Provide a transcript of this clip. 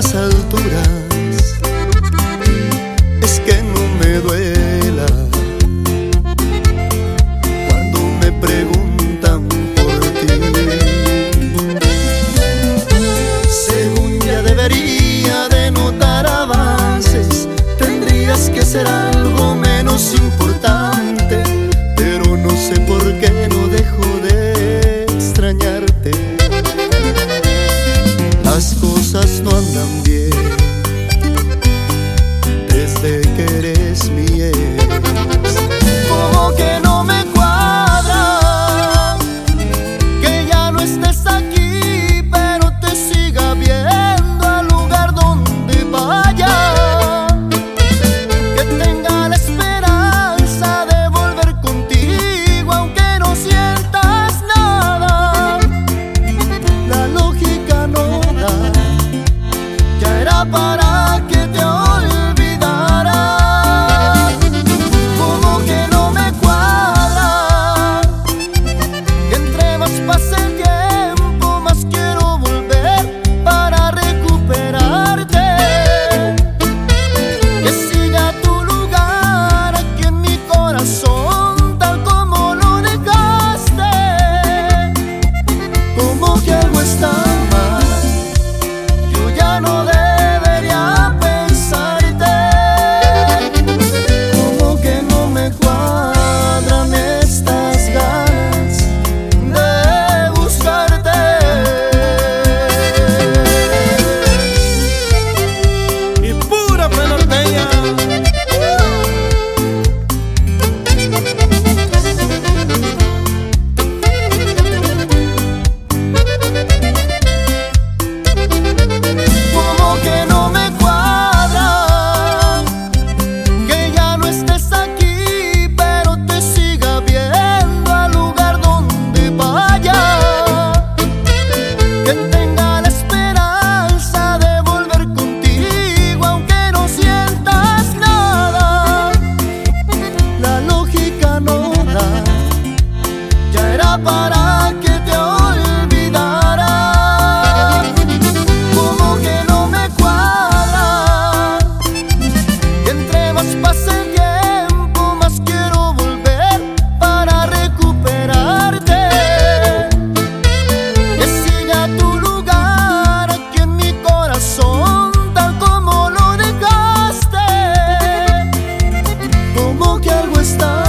estas alturas es que no me duela cuando me preguntan por ti. Según ya debería de notar avances, tendrías que ser para que te olvidara. Como que no me cuadra. Entre más pasa el tiempo, más quiero volver para recuperarte. Es a tu lugar aquí en mi corazón, tal como lo dejaste. Como que algo está.